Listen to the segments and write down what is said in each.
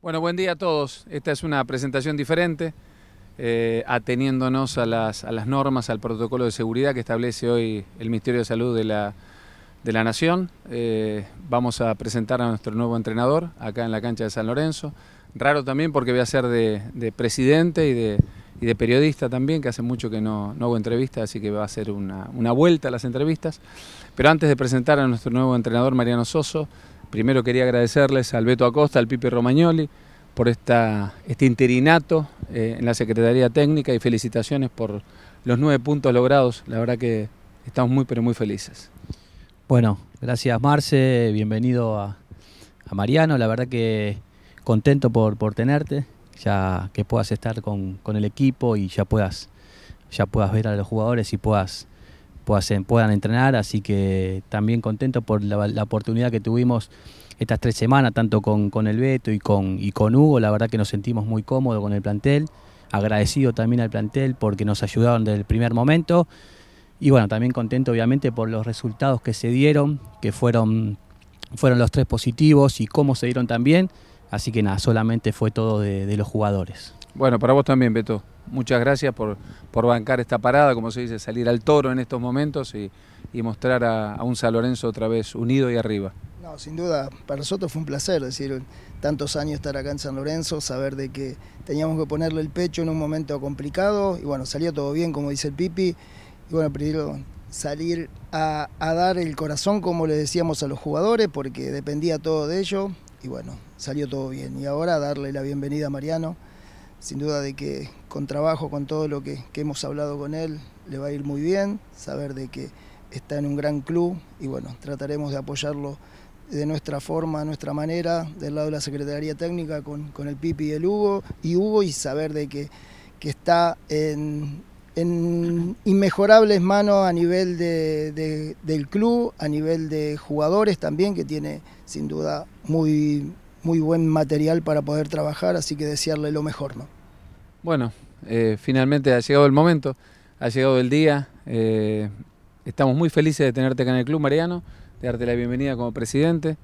Bueno, buen día a todos. Esta es una presentación diferente, eh, ateniéndonos a las, a las, normas, al protocolo de seguridad que establece hoy el Ministerio de Salud de la, de la Nación. Eh, vamos a presentar a nuestro nuevo entrenador acá en la cancha de San Lorenzo. Raro también porque voy a ser de, de presidente y de, periodista también, que hace mucho que no, hago entrevistas, así que va a ser una vuelta a las entrevistas. Pero antes de presentar a nuestro nuevo entrenador, Mariano Soso, Primero quería agradecerles al Beto Acosta, al Pipe Romagnoli, por esta, este interinato eh, en la Secretaría Técnica y felicitaciones por los nueve puntos logrados. La verdad que estamos muy, pero muy felices. Bueno, gracias Marce, bienvenido a, a Mariano. La verdad que contento por, por tenerte, ya que puedas estar con, con, el equipo y ya puedas, ya puedas ver a los jugadores y puedas puedan entrenar, así que también contento por la, oportunidad que tuvimos estas tres semanas, tanto con, con, el Beto y con, y con Hugo, la verdad que nos sentimos muy cómodos con el plantel, agradecido también al plantel porque nos ayudaron desde el primer momento. Y bueno, también contento obviamente por los resultados que se dieron, que fueron, fueron los tres positivos y cómo se dieron también, así que nada, solamente fue todo de, de los jugadores. Bueno, para vos también, Beto muchas gracias por, por, bancar esta parada, como se dice, salir al toro en estos momentos y, y mostrar a, a, un San Lorenzo otra vez unido y arriba. No, sin duda, para nosotros fue un placer, decir, tantos años estar acá en San Lorenzo, saber de que teníamos que ponerle el pecho en un momento complicado y bueno, salió todo bien, como dice el Pipi, y bueno, primero salir a, a dar el corazón, como le decíamos a los jugadores, porque dependía todo de ellos y bueno, salió todo bien. Y ahora darle la bienvenida a Mariano sin duda de que con trabajo, con todo lo que, hemos hablado con él, le va a ir muy bien, saber de que está en un gran club y bueno, trataremos de apoyarlo de nuestra forma, nuestra manera, del lado de la Secretaría Técnica con, con el Pipi y el Hugo, y Hugo y saber de que, que está en, en, inmejorables manos a nivel de, del club, a nivel de jugadores también, que tiene sin duda muy, muy buen material para poder trabajar, así que desearle lo mejor. ¿no? Bueno, eh, finalmente ha llegado el momento, ha llegado el día. Eh, estamos muy felices de tenerte acá en el club, Mariano, de darte la bienvenida como presidente,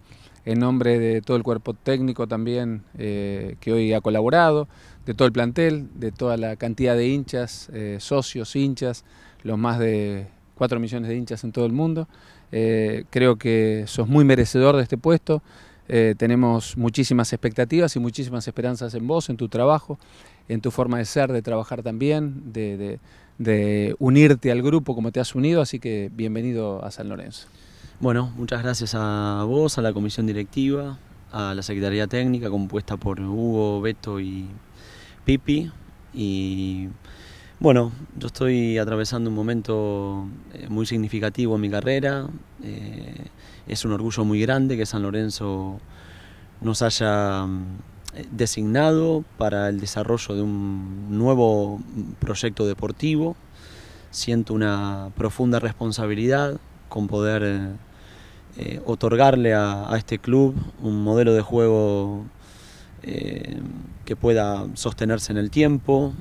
en nombre de todo el cuerpo técnico también eh, que hoy ha colaborado, de todo el plantel, de toda la cantidad de hinchas, socios, hinchas, los más de 4 millones de hinchas en todo el mundo. Creo que sos muy merecedor de este puesto. Eh, tenemos muchísimas expectativas y muchísimas esperanzas en vos, en tu trabajo, en tu forma de ser, de trabajar también, de, unirte al grupo como te has unido, así que bienvenido a San Lorenzo. Bueno, muchas gracias a vos, a la comisión directiva, a la Secretaría Técnica compuesta por Hugo, Beto y Pipi. Y bueno, yo estoy atravesando un momento eh, muy significativo en mi carrera. Eh, es un orgullo muy grande que San Lorenzo nos haya mm, designado para el desarrollo de un nuevo proyecto deportivo. Siento una profunda responsabilidad con poder eh, eh, otorgarle a, este club un modelo de juego eh, que pueda sostenerse en el tiempo,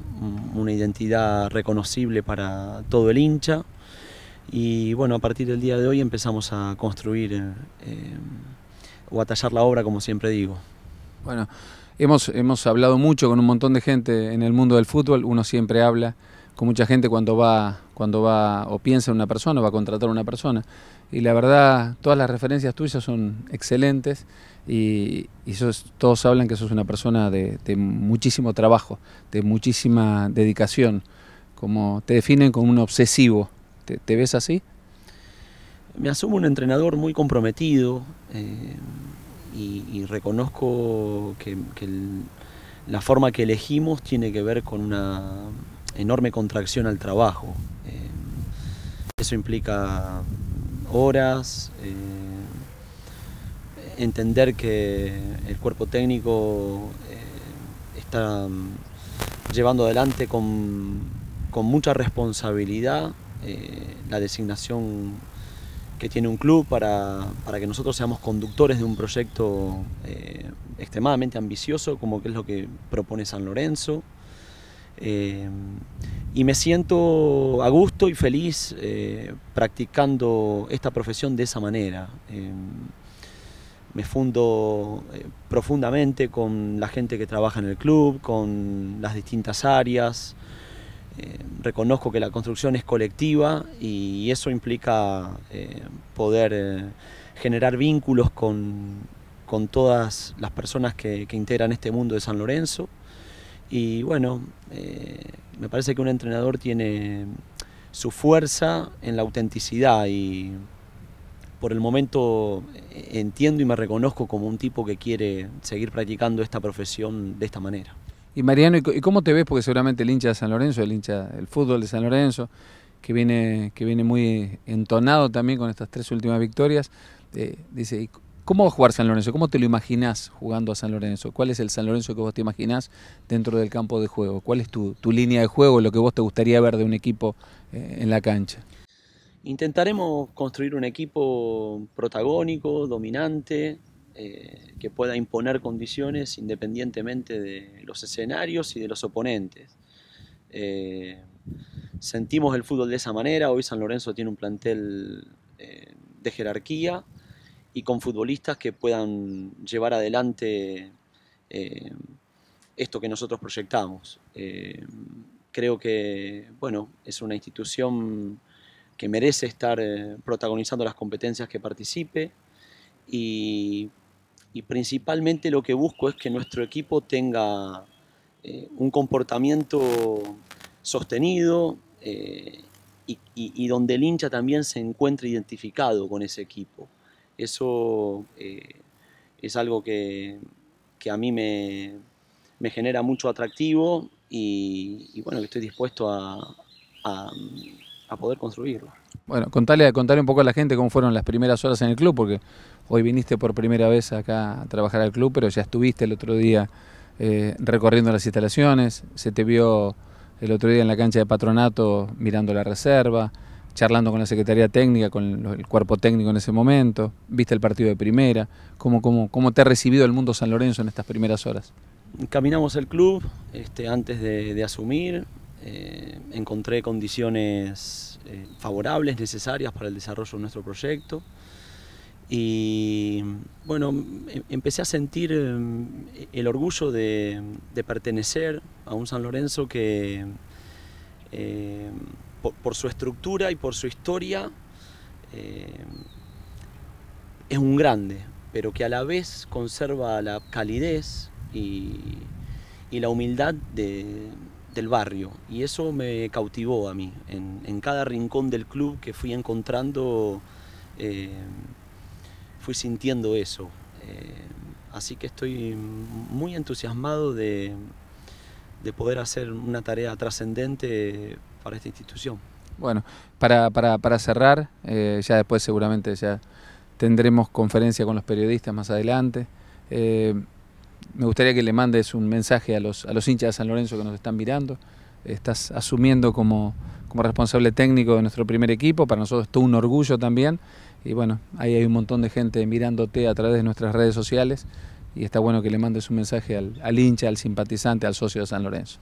una identidad reconocible para todo el hincha y bueno, a partir del día de hoy empezamos a construir eh, o a tallar la obra, como siempre digo. Bueno, hemos, hemos hablado mucho con un montón de gente en el mundo del fútbol, uno siempre habla con mucha gente cuando va, cuando va o piensa en una persona va a contratar a una persona. Y la verdad, todas las referencias tuyas son excelentes y, todos hablan que sos una persona de, muchísimo trabajo, de muchísima dedicación, como te definen como un obsesivo ¿Te, ves así? Me asumo un entrenador muy comprometido eh, y, reconozco que, la forma que elegimos tiene que ver con una enorme contracción al trabajo. Eh, eso implica horas, eh, entender que el cuerpo técnico eh, está llevando adelante con, con mucha responsabilidad eh, la designación que tiene un club para, para, que nosotros seamos conductores de un proyecto extremadamente ambicioso como que es lo que propone San Lorenzo. Eh, y me siento a gusto y feliz eh, practicando esta profesión de esa manera. me fundo eh, profundamente con la gente que trabaja en el club, con las distintas áreas. Eh, reconozco que la construcción es colectiva y eso implica eh, poder generar vínculos con, todas las personas que, integran este mundo de San Lorenzo. Y bueno, me parece que un entrenador tiene su fuerza en la autenticidad y por el momento eh, entiendo y me reconozco como un tipo que quiere seguir practicando esta profesión de esta manera. Y Mariano, ¿y cómo te ves? Porque seguramente el hincha de San Lorenzo, el hincha del fútbol de San Lorenzo, que viene, que viene muy entonado también con estas tres últimas victorias, eh, dice, ¿cómo va a jugar San Lorenzo? ¿Cómo te lo imaginás jugando a San Lorenzo? ¿Cuál es el San Lorenzo que vos te imaginás dentro del campo de juego? ¿Cuál es tu, línea de juego, lo que vos te gustaría ver de un equipo eh, en la cancha? Intentaremos construir un equipo protagónico, dominante, eh, que pueda imponer condiciones independientemente de los escenarios y de los oponentes. Eh, sentimos el fútbol de esa manera, hoy San Lorenzo tiene un plantel de jerarquía y con futbolistas que puedan llevar adelante esto que nosotros proyectamos. creo que bueno, es una institución que merece estar eh, protagonizando las competencias que participe y, principalmente lo que busco es que nuestro equipo tenga eh, un comportamiento sostenido eh, y, donde el hincha también se encuentre identificado con ese equipo. Eso es algo que, a mí me, genera mucho atractivo y, bueno, que estoy dispuesto a a poder construirlo. Bueno, contale, contale un poco a la gente cómo fueron las primeras horas en el club, porque hoy viniste por primera vez acá a trabajar al club, pero ya estuviste el otro día eh, recorriendo las instalaciones, se te vio el otro día en la cancha de patronato mirando la reserva, charlando con la Secretaría Técnica, con el cuerpo técnico en ese momento, viste el partido de primera, ¿cómo, te ha recibido el mundo San Lorenzo en estas primeras horas? Caminamos el club este, antes de asumir, eh, encontré condiciones eh, favorables, necesarias para el desarrollo de nuestro proyecto. Y bueno, em, empecé a sentir em, el orgullo de, pertenecer a un San Lorenzo que por, su estructura y por su historia es un grande, pero que a la vez conserva la calidez y la humildad de, del barrio y eso me cautivó a mí. En, cada rincón del club que fui encontrando, eh, fui sintiendo eso. Eh, así que estoy muy entusiasmado de, de poder hacer una tarea trascendente para esta institución. Bueno, para, para, para cerrar, eh, ya después seguramente ya tendremos conferencia con los periodistas más adelante me gustaría que le mandes un mensaje a los, a los hinchas de San Lorenzo que nos están mirando. Estás asumiendo como, responsable técnico de nuestro primer equipo, para nosotros es todo un orgullo también. Y bueno, ahí hay un montón de gente mirándote a través de nuestras redes sociales y está bueno que le mandes un mensaje al, hincha, al simpatizante, al socio de San Lorenzo.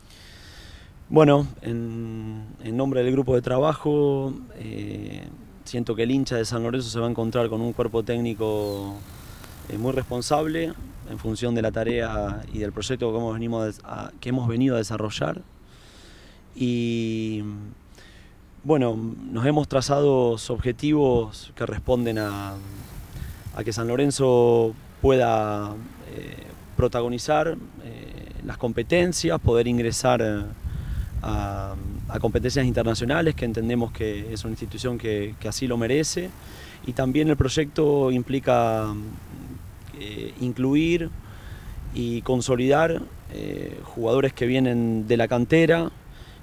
Bueno, en, nombre del grupo de trabajo, eh, siento que el hincha de San Lorenzo se va a encontrar con un cuerpo técnico eh, muy responsable, en función de la tarea y del proyecto que hemos, venimos que hemos venido a desarrollar. Y bueno, nos hemos trazado objetivos que responden a, que San Lorenzo pueda eh, protagonizar las competencias, poder ingresar a, competencias internacionales, que entendemos que es una institución que, que así lo merece. Y también el proyecto implica eh, incluir y consolidar eh, jugadores que vienen de la cantera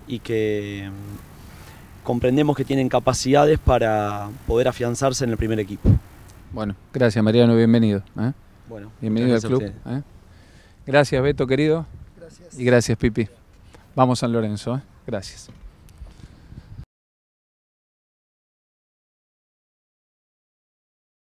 y que mm, comprendemos que tienen capacidades para poder afianzarse en el primer equipo. Bueno, gracias Mariano, bienvenido. ¿eh? Bueno, bienvenido al club. Gracias Beto, querido. Gracias. Y gracias Pipi. Vamos San Lorenzo. Gracias.